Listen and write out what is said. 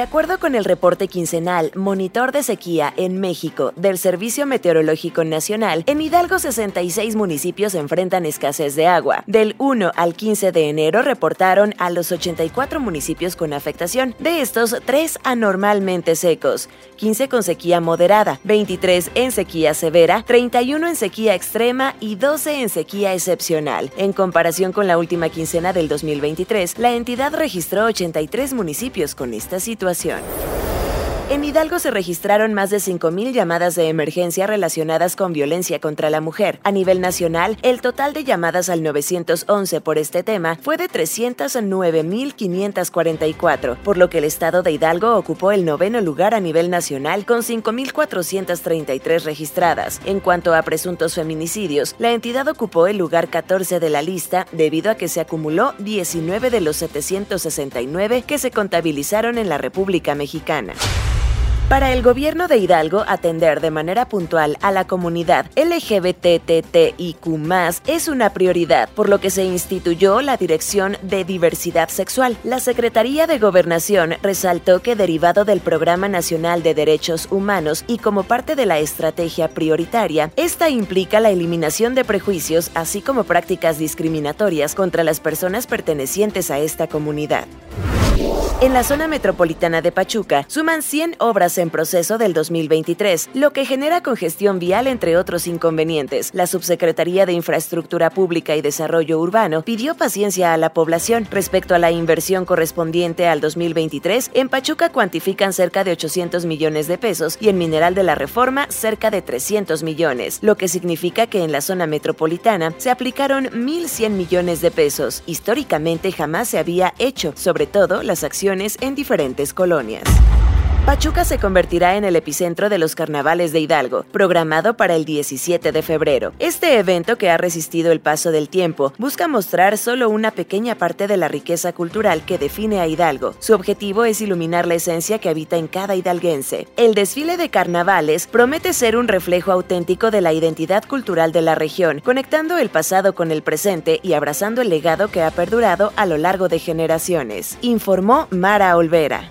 De acuerdo con el reporte quincenal Monitor de Sequía en México del Servicio Meteorológico Nacional, en Hidalgo 66 municipios enfrentan escasez de agua. Del 1 al 15 de enero reportaron a los 84 municipios con afectación, de estos 3 anormalmente secos, 15 con sequía moderada, 23 en sequía severa, 31 en sequía extrema y 12 en sequía excepcional. En comparación con la última quincena del 2023, la entidad registró 83 municipios con esta situación situación en Hidalgo se registraron más de 5.000 llamadas de emergencia relacionadas con violencia contra la mujer. A nivel nacional, el total de llamadas al 911 por este tema fue de 309.544, por lo que el estado de Hidalgo ocupó el noveno lugar a nivel nacional con 5.433 registradas. En cuanto a presuntos feminicidios, la entidad ocupó el lugar 14 de la lista debido a que se acumuló 19 de los 769 que se contabilizaron en la República Mexicana. Para el gobierno de Hidalgo, atender de manera puntual a la comunidad LGBTTIQ es una prioridad, por lo que se instituyó la Dirección de Diversidad Sexual. La Secretaría de Gobernación resaltó que derivado del Programa Nacional de Derechos Humanos y como parte de la estrategia prioritaria, esta implica la eliminación de prejuicios así como prácticas discriminatorias contra las personas pertenecientes a esta comunidad. En la zona metropolitana de Pachuca suman 100 obras en proceso del 2023, lo que genera congestión vial entre otros inconvenientes. La Subsecretaría de Infraestructura Pública y Desarrollo Urbano pidió paciencia a la población respecto a la inversión correspondiente al 2023. En Pachuca cuantifican cerca de 800 millones de pesos y en Mineral de la Reforma cerca de 300 millones, lo que significa que en la zona metropolitana se aplicaron 1.100 millones de pesos. Históricamente jamás se había hecho, sobre todo las acciones en diferentes colonias. Pachuca se convertirá en el epicentro de los carnavales de Hidalgo, programado para el 17 de febrero. Este evento, que ha resistido el paso del tiempo, busca mostrar solo una pequeña parte de la riqueza cultural que define a Hidalgo. Su objetivo es iluminar la esencia que habita en cada hidalguense. El desfile de carnavales promete ser un reflejo auténtico de la identidad cultural de la región, conectando el pasado con el presente y abrazando el legado que ha perdurado a lo largo de generaciones, informó Mara Olvera.